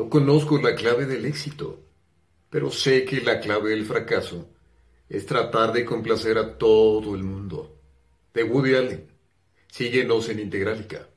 No conozco la clave del éxito, pero sé que la clave del fracaso es tratar de complacer a todo el mundo. De Woody Allen. Síguenos en Integralica.